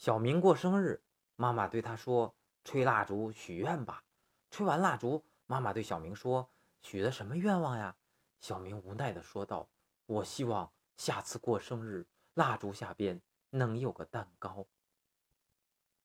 小明过生日妈妈对他说吹蜡烛许愿吧。吹完蜡烛妈妈对小明说许的什么愿望呀？小明无奈的说道我希望下次过生日蜡烛下边能有个蛋糕。